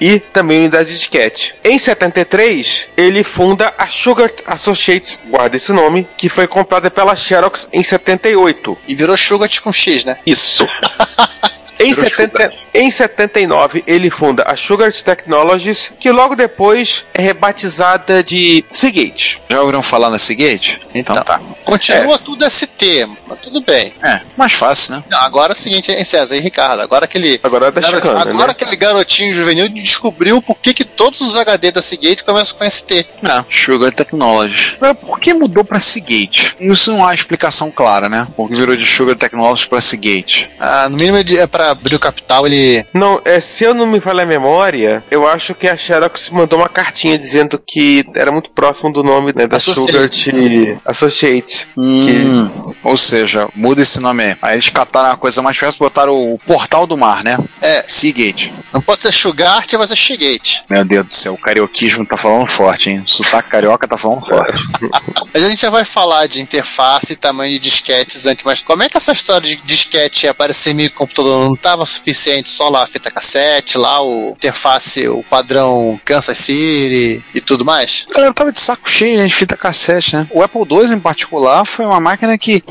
e também unidade de disquete. Em 73, ele funda a Sugar Associates, guarda esse nome, que foi comprada pela Xerox em 78. E virou Sugar com X, né? Isso. Em, Virou 70, em 79, ele funda a Sugar Technologies, que logo depois é rebatizada de Seagate. Já ouviram falar na Seagate? Então, tá. Continua tudo ST, mas tudo bem. É, mais fácil, né? Não, agora é o seguinte, hein, César e Ricardo, agora aquele. Agora tá Agora, chegando, agora né? aquele garotinho juvenil descobriu por que, que todos os HD da Seagate começam com ST. É, Sugar Technologies. Agora, por que mudou pra Seagate? Isso não há explicação clara, né? Por que virou de Sugar Technologies pra Seagate? Ah, no mínimo ele- é pra abrir o capital, ele. Não, é, se eu não me falha a memória, eu acho que a Xerox mandou uma cartinha dizendo que era muito próximo do nome né, da Associate. Sugar Associate. Hum, Ou seja, muda esse nome aí. Aí eles cataram a coisa mais fácil e botaram o Portal do Mar, né? É, Seagate. não pode ser Sugart, vai ser Shigate. Meu Deus do céu, o carioquismo tá falando forte, hein? O sotaque carioca tá falando forte. Mas a gente já vai falar de interface e tamanho de disquetes antes, mas como é que essa história de disquete aparecer em microcomputador não estava suficiente só lá a fita cassete, lá o interface, o padrão Kansas City e tudo mais? A galera tava de saco cheio né, de fita cassete, né? O Apple II, em particular, foi uma máquina que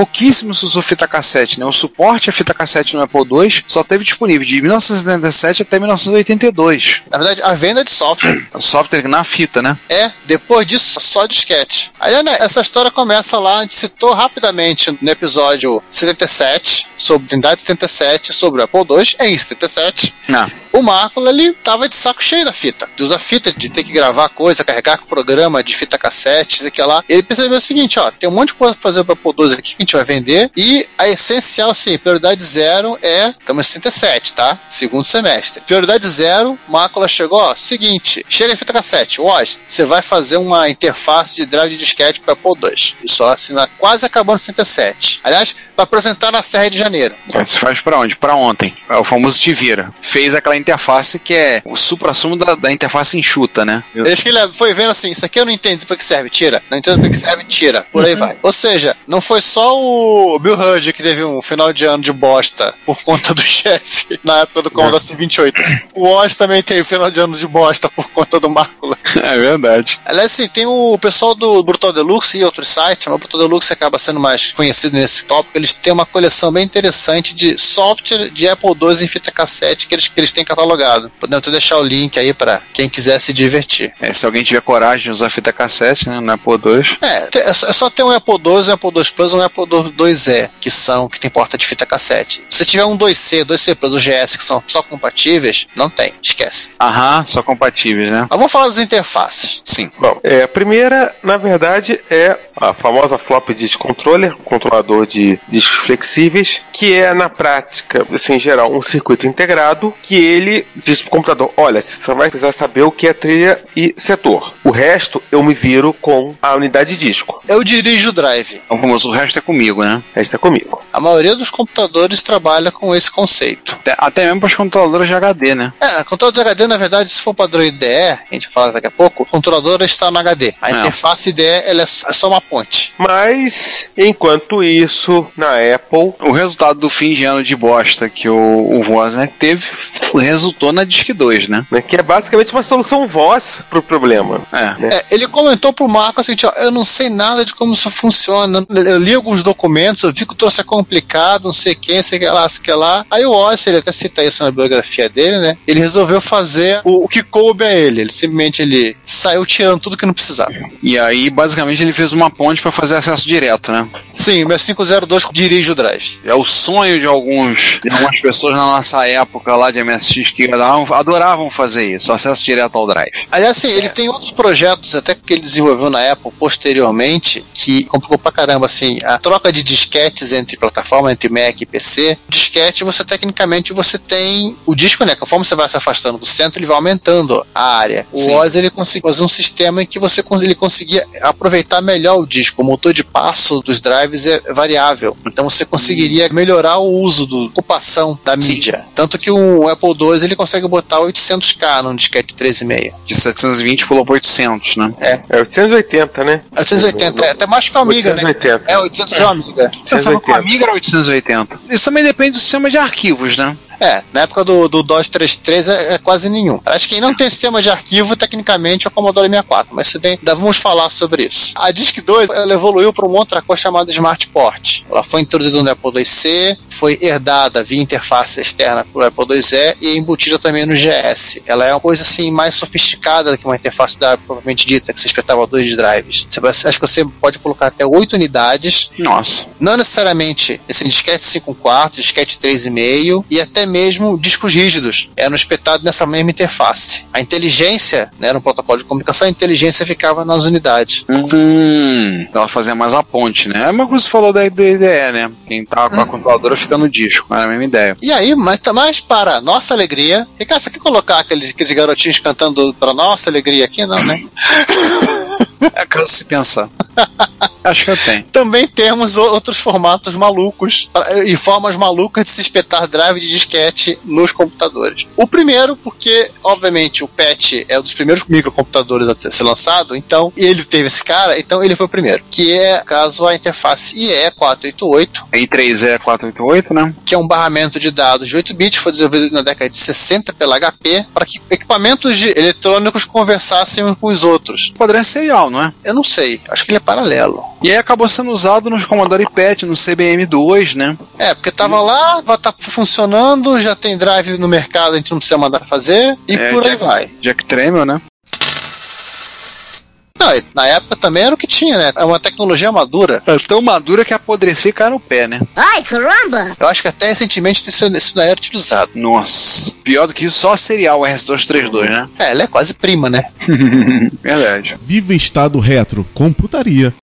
se usou fita cassete, né? O suporte a fita cassete no Apple II só teve disponível de 1977 até 1982. Na verdade, a venda de software. O software na fita, né? É, depois disso, só disquete. Aí, né, essa história começa lá, a gente citou rapidamente no episódio 77, sobre Trindade 77, sobre o Apple II, em 77. Ah. O Marco, ele tava de saco cheio da fita, de usar fita, de ter que gravar coisa, carregar com programa de fita cassete, isso aqui lá. Ele percebeu o seguinte, ó, tem um monte de coisa pra fazer pro Apple II aqui que a gente vai vender, e a essencial, assim, prioridade zero é, estamos em 77, tá? Segundo semestre. Prioridade zero, Mácula chegou, ó, seguinte, chega em fita cassete, Woz, você vai fazer uma interface de drive de disquete para Apple II. Isso ó, assina quase acabando em 77. Aliás, vai apresentar na Serra de Janeiro. Você faz pra onde? Pra ontem. É o famoso te vira. Fez aquela interface que é o supra-sumo da, da interface enxuta, né? Eu acho que ele foi vendo assim, isso aqui eu não entendo pra que serve, tira. Não entendo pra que serve, tira. Por aí vai. Ou seja, não foi só o Bill Hudge que teve um final de ano de bosta por conta do chefe na época do Commodore 28. O Oz também teve final de ano de bosta por conta do Mácula. É verdade. Aliás, assim, tem o pessoal do Brutal Deluxe e outros sites, mas o Brutal Deluxe acaba sendo mais conhecido nesse tópico. Eles têm uma coleção bem interessante de software de Apple II em fita cassete que eles, que eles têm catalogado. Podemos até deixar o link aí pra quem quiser se divertir. É, se alguém tiver coragem de usar fita cassete, né? No Apple II. É, é só é só ter um Apple II, um Apple II Plus e um Apple II e que são, que tem porta de fita cassete. Se tiver um 2C, 2C Plus, o GS, que são só compatíveis, não tem, esquece. Aham, só compatíveis, né? Mas vamos falar das interfaces. Sim. Bom, é, a primeira, na verdade, é a famosa flop disk controller, controlador de discos flexíveis, que é, na prática, assim, em geral, um circuito integrado, que ele diz pro computador, olha, você só vai precisar saber o que é trilha e setor. O resto, eu me viro com a unidade de disco. Eu dirijo o drive. O famoso o resto é comigo, né? O resto é comigo. A maioria dos computadores trabalha com esse conceito. Até, até mesmo para os controladores de HD, né? É, controlador de HD, na verdade, se for padrão IDE, a gente vai falar daqui a pouco, o controlador está no HD. A É. interface IDE ela é só é só uma ponte. Mas, enquanto isso, na Apple, O resultado do fim de ano de bosta que o, o Wozniak teve resultou na Disk 2, né? né, que é basicamente uma solução voz pro problema. É. É, ele comentou pro Marco assim, ó, eu não sei nada de como isso funciona. Eu li alguns documentos, eu vi que o troço é complicado, não sei quem, sei que lá, sei que lá. Aí o Oz, ele até cita isso na biografia dele, né? Ele resolveu fazer o, o que coube a ele. Ele simplesmente ele saiu tirando tudo que não precisava. E aí, basicamente, ele fez uma ponte para fazer acesso direto, né? Sim, o meu 502 dirige o drive. É o sonho de alguns, de algumas pessoas na nossa época lá de MSX que adoravam, adoravam fazer isso, acesso direto ao drive. Aliás, assim, ele tem outros projetos até que ele desenvolveu na Apple posteriormente que complicou pra caramba, assim, a troca de disquetes entre plataforma, entre Mac e PC. Disquete, você tecnicamente você tem o disco, né? Conforme você vai se afastando do centro, ele vai aumentando a área. O Sim. Oz ele conseguiu fazer um sistema em que você ele conseguia aproveitar melhor o disco. O motor de passo dos drives é variável. Então você conseguiria melhorar o uso do ocupação da mídia. Tanto que o Apple II ele consegue botar 800K num disquete 3,5. De 720 pulou para 800, né? É. É 880, né? 880, é até mais que o Amiga, né? 880. É, 800 é o Amiga. Pensava que o Amiga era 880. Isso também depende do sistema de arquivos, né? É, na época do, do DOS 3.3 é, é quase nenhum. Acho que quem não tem sistema de arquivo, tecnicamente, é o Commodore 64, mas se bem, ainda vamos falar sobre isso. A Disk 2, ela evoluiu para uma outra coisa chamada Smart Port. Ela foi introduzida no Apple IIc, foi herdada via interface externa pelo Apple IIe e embutida também no GS. Ela é uma coisa assim mais sofisticada do que uma interface da propriamente dita, que você espetava dois drives. Você acho que você pode colocar até oito unidades Nossa. não necessariamente esse disquete 5 quartos, disquete 3,5 e até mesmo discos rígidos eram espetados nessa mesma interface. A inteligência, né, era um protocolo de comunicação, a inteligência ficava nas unidades. Hum, ela fazia mais a ponte, né? É uma coisa que você falou da IDE, né? Quem tava com a controladora fica no disco, era a mesma ideia. E aí, mas, mas para nossa alegria, Ricardo, você quer colocar aqueles, aqueles garotinhos cantando para nossa alegria aqui? Não, né? É caso se pensar. Acho que eu tenho. Também temos outros formatos malucos pra- e formas malucas de se espetar drive de disquete nos computadores. O primeiro, porque, obviamente, o PET é um dos primeiros microcomputadores a ter- ser lançado, então ele teve esse cara, então ele foi o primeiro. Que é, caso, a interface IE488, I3E 488, né? que é um barramento de dados de 8 bits, foi desenvolvido na década de 60 pela HP, para que equipamentos eletrônicos conversassem uns com os outros. Padrão serial, não é? Eu não sei, acho que ele é paralelo. E aí acabou sendo usado nos Commodore PET, no CBM2, né? É, porque tava lá, vai tá funcionando, já tem drive no mercado, a gente não precisa mandar fazer, e É, por aí Jack- vai. Jack Tramiel, né? Não, e na época também era o que tinha, né? É uma tecnologia madura. É tão madura que apodrecer e cai no pé, né? Ai, caramba! Eu acho que até recentemente isso, isso daí era utilizado. Nossa. Pior do que isso, só a serial RS232, né? É, ela é quase prima, né? Verdade. Viva em estado retro, computaria.